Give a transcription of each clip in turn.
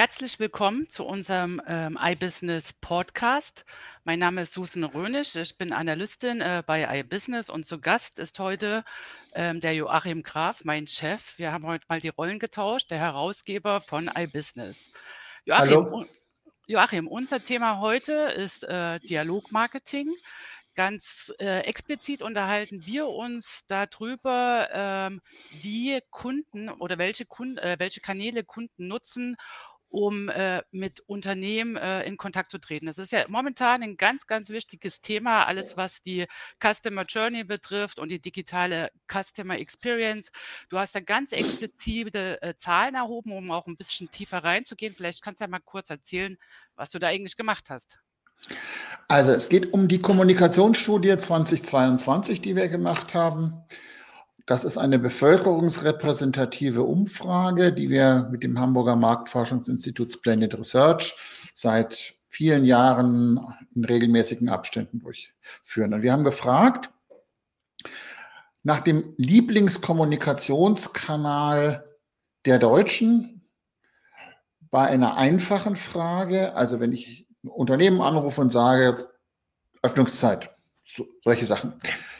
Herzlich willkommen zu unserem ähm, iBusiness Podcast. Mein Name ist Susan Rönisch. Ich bin Analystin äh, bei iBusiness und zu Gast ist heute ähm, der Joachim Graf, mein Chef. Wir haben heute mal die Rollen getauscht, der Herausgeber von iBusiness. Joachim, Hallo. Joachim, unser Thema heute ist äh, Dialogmarketing. Ganz äh, explizit unterhalten wir uns darüber, ähm, wie Kunden oder welche, Kunden, äh, welche Kanäle Kunden nutzen, um äh, mit Unternehmen äh, in Kontakt zu treten. Das ist ja momentan ein ganz, ganz wichtiges Thema, alles was die Customer Journey betrifft und die digitale Customer Experience. Du hast da ganz explizite äh, Zahlen erhoben, um auch ein bisschen tiefer reinzugehen. Vielleicht kannst du ja mal kurz erzählen, was du da eigentlich gemacht hast. Also es geht um die Kommunikationsstudie 2022, die wir gemacht haben. Das ist eine bevölkerungsrepräsentative Umfrage, die wir mit dem Hamburger Marktforschungsinstitut Splendid Research seit vielen Jahren in regelmäßigen Abständen durchführen. Und wir haben gefragt nach dem Lieblingskommunikationskanal der Deutschen bei einer einfachen Frage, also wenn ich ein Unternehmen anrufe und sage, Öffnungszeit, so, solche Sachen.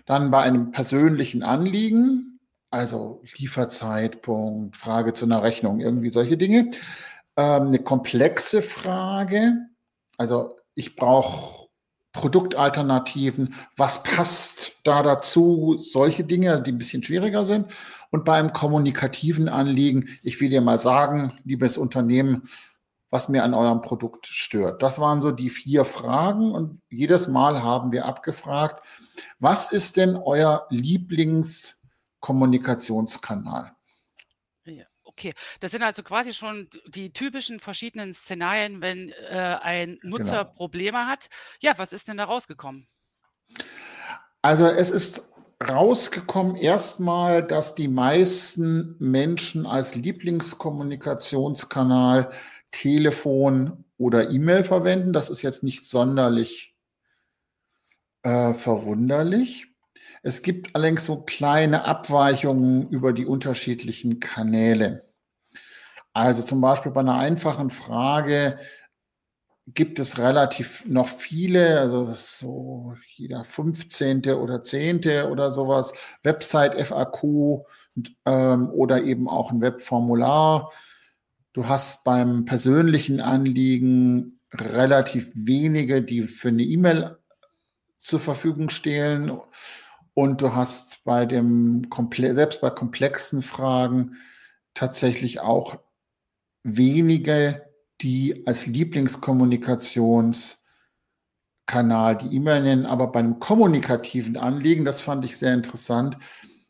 Dann bei einem persönlichen Anliegen, also Lieferzeitpunkt, Frage zu einer Rechnung, irgendwie solche Dinge. Ähm, eine komplexe Frage, also ich brauche Produktalternativen, was passt da dazu, solche Dinge, die ein bisschen schwieriger sind. Und bei einem kommunikativen Anliegen, ich will dir mal sagen, liebes Unternehmen, was mir an eurem Produkt stört. Das waren so die vier Fragen und jedes Mal haben wir abgefragt, was ist denn euer Lieblingskommunikationskanal? Okay, das sind also quasi schon die typischen verschiedenen Szenarien, wenn äh, ein Nutzer genau. Probleme hat. Ja, was ist denn da rausgekommen? Also es ist rausgekommen erstmal, dass die meisten Menschen als Lieblingskommunikationskanal Telefon oder E-Mail verwenden. Das ist jetzt nicht sonderlich äh, verwunderlich. Es gibt allerdings so kleine Abweichungen über die unterschiedlichen Kanäle. Also zum Beispiel bei einer einfachen Frage gibt es relativ noch viele, also so jeder 15. oder 10. oder sowas, Website FAQ und, ähm, oder eben auch ein Webformular. Du hast beim persönlichen Anliegen relativ wenige, die für eine E-Mail zur Verfügung stehen. Und du hast bei dem, selbst bei komplexen Fragen tatsächlich auch wenige, die als Lieblingskommunikationskanal die E-Mail nennen. Aber bei einem kommunikativen Anliegen, das fand ich sehr interessant,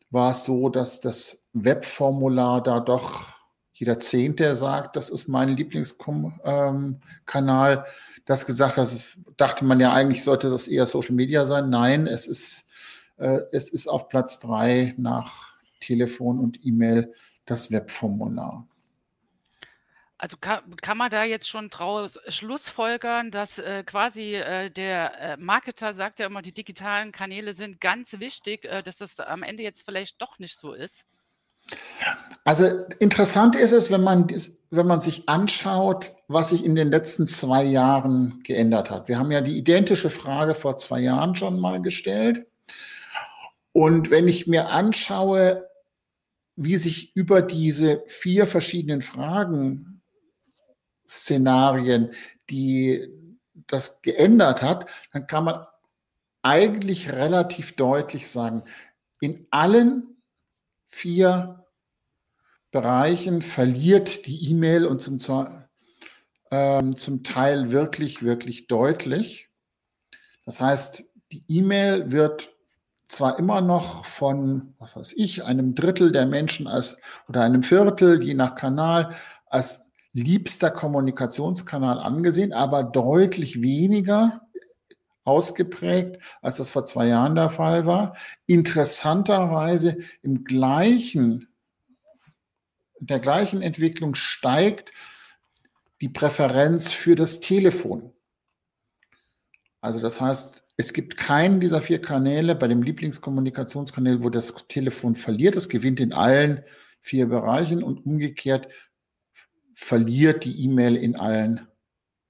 war es so, dass das Webformular da doch jeder Zehnte sagt, das ist mein Lieblingskanal. Das gesagt hat, dachte man ja eigentlich, sollte das eher Social Media sein. Nein, es ist, äh, es ist auf Platz drei nach Telefon und E-Mail das Webformular. Also kann, kann man da jetzt schon draus schlussfolgern, dass äh, quasi äh, der äh, Marketer sagt ja immer, die digitalen Kanäle sind ganz wichtig, äh, dass das am Ende jetzt vielleicht doch nicht so ist? Also interessant ist es, wenn man, wenn man sich anschaut, was sich in den letzten zwei Jahren geändert hat. Wir haben ja die identische Frage vor zwei Jahren schon mal gestellt. Und wenn ich mir anschaue, wie sich über diese vier verschiedenen Fragen, Szenarien, die das geändert hat, dann kann man eigentlich relativ deutlich sagen, in allen vier Bereichen verliert die E-Mail und zum, ähm, zum Teil wirklich, wirklich deutlich. Das heißt, die E-Mail wird zwar immer noch von, was weiß ich, einem Drittel der Menschen als oder einem Viertel, je nach Kanal, als liebster Kommunikationskanal angesehen, aber deutlich weniger ausgeprägt, als das vor zwei Jahren der Fall war. Interessanterweise im gleichen der gleichen Entwicklung steigt die Präferenz für das Telefon. Also das heißt, es gibt keinen dieser vier Kanäle bei dem Lieblingskommunikationskanal, wo das Telefon verliert. Es gewinnt in allen vier Bereichen und umgekehrt verliert die E-Mail in allen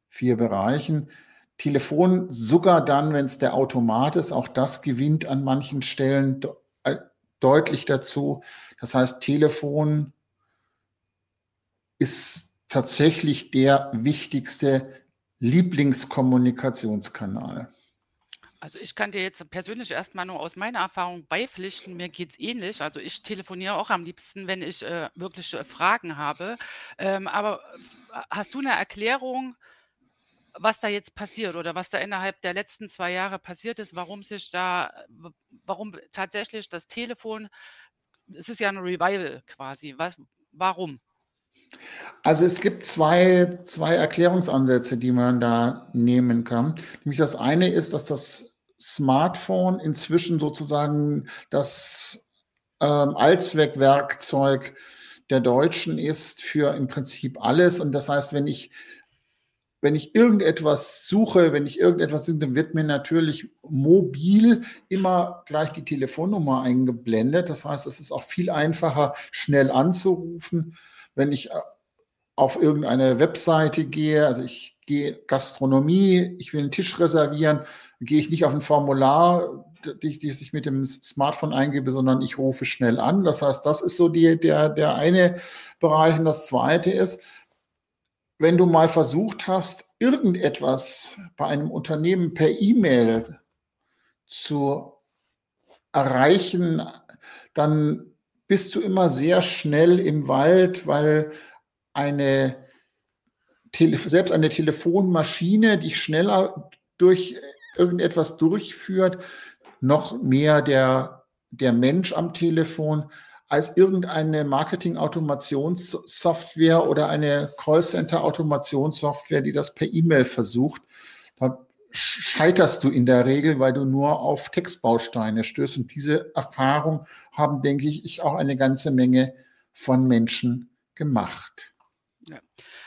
vier Bereichen. Telefon sogar dann, wenn es der Automat ist, auch das gewinnt an manchen Stellen äh, deutlich dazu. Das heißt, Telefon ist tatsächlich der wichtigste Lieblingskommunikationskanal. Also ich kann dir jetzt persönlich erstmal nur aus meiner Erfahrung beipflichten, mir geht es ähnlich. Also ich telefoniere auch am liebsten, wenn ich äh, wirklich äh, Fragen habe. Ähm, aber hast du eine Erklärung, was da jetzt passiert oder was da innerhalb der letzten zwei Jahre passiert ist, warum sich da, warum tatsächlich das Telefon, es ist ja ein Revival quasi. Was, warum? Also es gibt zwei, zwei Erklärungsansätze, die man da nehmen kann. Nämlich das eine ist, dass das Smartphone inzwischen sozusagen das ähm, Allzweckwerkzeug der Deutschen ist für im Prinzip alles. Und das heißt, wenn ich, wenn ich irgendetwas suche, wenn ich irgendetwas dann wird mir natürlich mobil immer gleich die Telefonnummer eingeblendet. Das heißt, es ist auch viel einfacher, schnell anzurufen. Wenn ich äh, auf irgendeine Webseite gehe, also ich gehe Gastronomie, ich will einen Tisch reservieren, gehe ich nicht auf ein Formular, die ich mit dem Smartphone eingebe, sondern ich rufe schnell an. Das heißt, das ist so die, der, der eine Bereich. Und das zweite ist, wenn du mal versucht hast, irgendetwas bei einem Unternehmen per E-Mail zu erreichen, dann bist du immer sehr schnell im Wald, weil eine selbst eine Telefonmaschine, die schneller durch irgendetwas durchführt, noch mehr der, der Mensch am Telefon als irgendeine Marketing-Automationssoftware oder eine Callcenter-Automationssoftware, die das per E-Mail versucht. Da scheiterst du in der Regel, weil du nur auf Textbausteine stößt. Und diese Erfahrung haben, denke ich, auch eine ganze Menge von Menschen gemacht.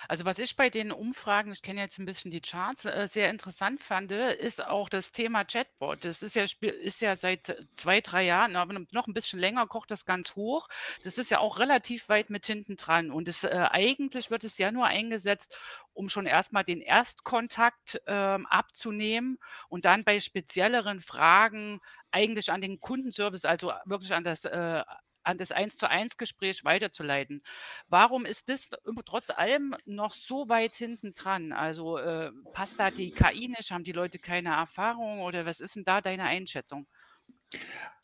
Also was ich bei den Umfragen, ich kenne jetzt ein bisschen die Charts, äh, sehr interessant fand, ist auch das Thema Chatbot. Das ist ja, ist ja seit zwei, drei Jahren, aber noch ein bisschen länger kocht das ganz hoch. Das ist ja auch relativ weit mit hinten dran. Und es, äh, eigentlich wird es ja nur eingesetzt, um schon erstmal den Erstkontakt ähm, abzunehmen und dann bei spezielleren Fragen eigentlich an den Kundenservice, also wirklich an das äh, an das eins zu eins Gespräch weiterzuleiten. Warum ist das trotz allem noch so weit hinten dran? Also äh, passt da die KI nicht? Haben die Leute keine Erfahrung oder was ist denn da deine Einschätzung?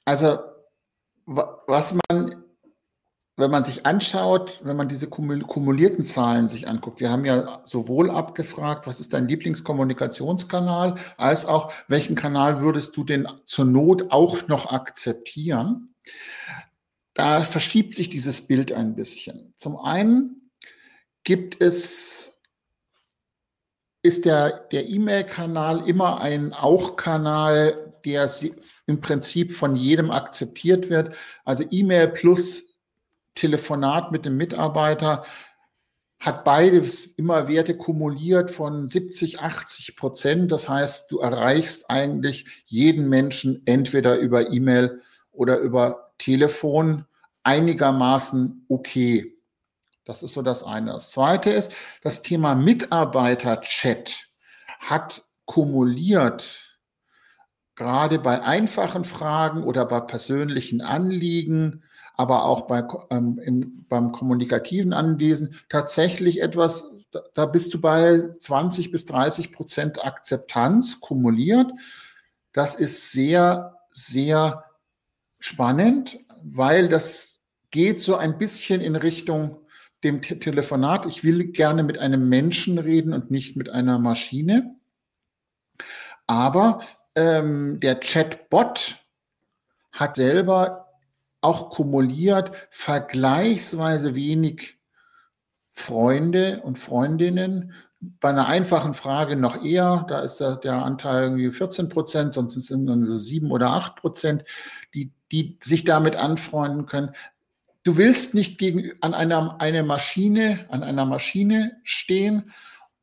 Also was man, wenn man sich anschaut, wenn man diese kumulierten Zahlen sich anguckt, wir haben ja sowohl abgefragt, was ist dein Lieblingskommunikationskanal, als auch, welchen Kanal würdest du denn zur Not auch noch akzeptieren? Da verschiebt sich dieses Bild ein bisschen. Zum einen gibt es, ist der, E-Mail-Kanal immer ein Auch-Kanal, der im Prinzip von jedem akzeptiert wird. Also E-Mail plus Telefonat mit dem Mitarbeiter hat beides immer Werte kumuliert von 70, 80 Prozent. Das heißt, du erreichst eigentlich jeden Menschen entweder über E-Mail oder über Telefon einigermaßen okay. Das ist so das eine. Das zweite ist, das Thema Mitarbeiter-Chat hat kumuliert, gerade bei einfachen Fragen oder bei persönlichen Anliegen, aber auch bei, ähm, im, beim kommunikativen Anlesen tatsächlich etwas, da bist du bei 20 bis 30 Prozent Akzeptanz kumuliert. Das ist sehr, sehr spannend, weil das geht so ein bisschen in Richtung dem Te Telefonat. Ich will gerne mit einem Menschen reden und nicht mit einer Maschine. Aber ähm, der Chatbot hat selber auch kumuliert vergleichsweise wenig Freunde und Freundinnen. Bei einer einfachen Frage noch eher, da ist der, der Anteil irgendwie 14 Prozent, sonst sind es so sieben oder acht Prozent, die die sich damit anfreunden können. Du willst nicht gegen, an einer eine Maschine, an einer Maschine stehen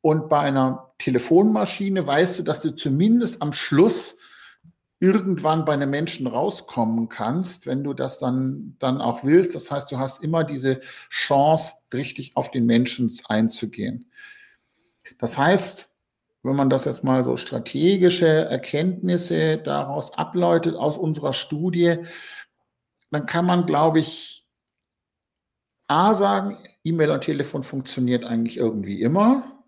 und bei einer Telefonmaschine weißt du, dass du zumindest am Schluss irgendwann bei einem Menschen rauskommen kannst, wenn du das dann, dann auch willst. Das heißt, du hast immer diese Chance, richtig auf den Menschen einzugehen. Das heißt, wenn man das jetzt mal so strategische Erkenntnisse daraus ableitet aus unserer Studie, dann kann man, glaube ich, A sagen, E-Mail und Telefon funktioniert eigentlich irgendwie immer.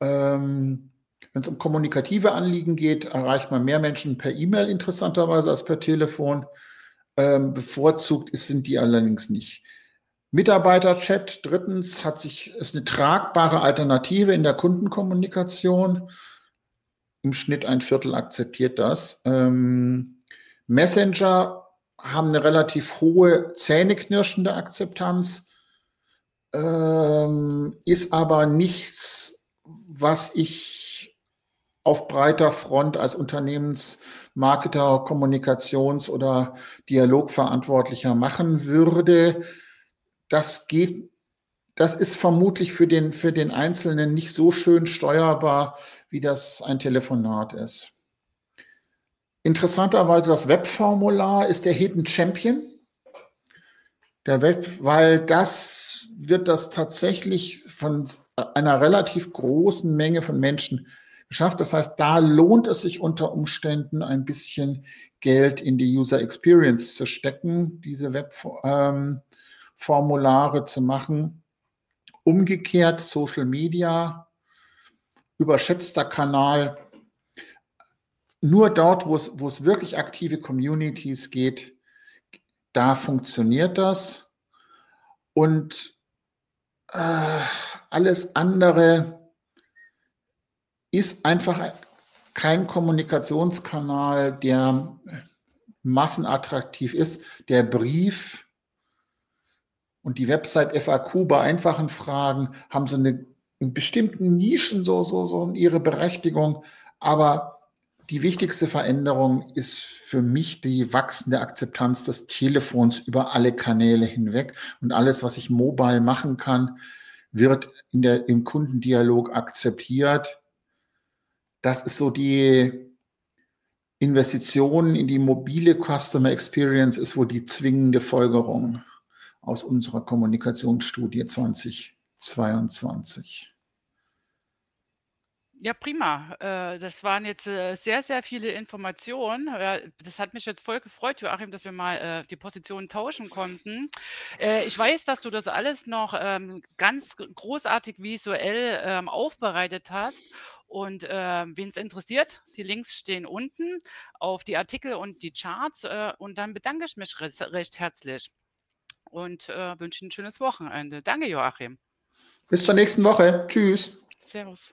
Ähm, wenn es um kommunikative Anliegen geht, erreicht man mehr Menschen per E-Mail interessanterweise als per Telefon. Ähm, bevorzugt ist, sind die allerdings nicht. Mitarbeiterchat, drittens, hat sich, ist eine tragbare Alternative in der Kundenkommunikation. Im Schnitt ein Viertel akzeptiert das. Ähm, Messenger haben eine relativ hohe zähneknirschende Akzeptanz, ähm, ist aber nichts, was ich auf breiter Front als Unternehmensmarketer, Kommunikations- oder Dialogverantwortlicher machen würde. Das geht, das ist vermutlich für den, für den Einzelnen nicht so schön steuerbar, wie das ein Telefonat ist. Interessanterweise das Webformular ist der Hidden Champion. Der Web, weil das wird das tatsächlich von einer relativ großen Menge von Menschen geschafft. Das heißt, da lohnt es sich unter Umständen ein bisschen Geld in die User Experience zu stecken, diese Webformulare ähm, zu machen. Umgekehrt Social Media, überschätzter Kanal. Nur dort, wo es, wo es wirklich aktive Communities geht, da funktioniert das. Und äh, alles andere, ist einfach kein Kommunikationskanal, der massenattraktiv ist. Der Brief und die Website FAQ bei einfachen Fragen haben so eine in bestimmten Nischen so, so, so ihre Berechtigung. Aber die wichtigste Veränderung ist für mich die wachsende Akzeptanz des Telefons über alle Kanäle hinweg. Und alles, was ich mobile machen kann, wird in der, im Kundendialog akzeptiert das ist so die Investition in die mobile Customer Experience ist wohl die zwingende Folgerung aus unserer Kommunikationsstudie 2022. Ja, prima. Äh, das waren jetzt äh, sehr, sehr viele Informationen. Das hat mich jetzt voll gefreut, Joachim, dass wir mal äh, die Positionen tauschen konnten. Ich weiß, dass du das alles noch ähm, ganz großartig visuell ähm, aufbereitet hast. Und äh, wen es interessiert, die Links stehen unten auf die Artikel und die Charts. Äh, und dann bedanke ich mich recht, recht herzlich und äh, wünsche ein schönes Wochenende. Danke, Joachim. Bis zur nächsten Woche. Tschüss. Servus.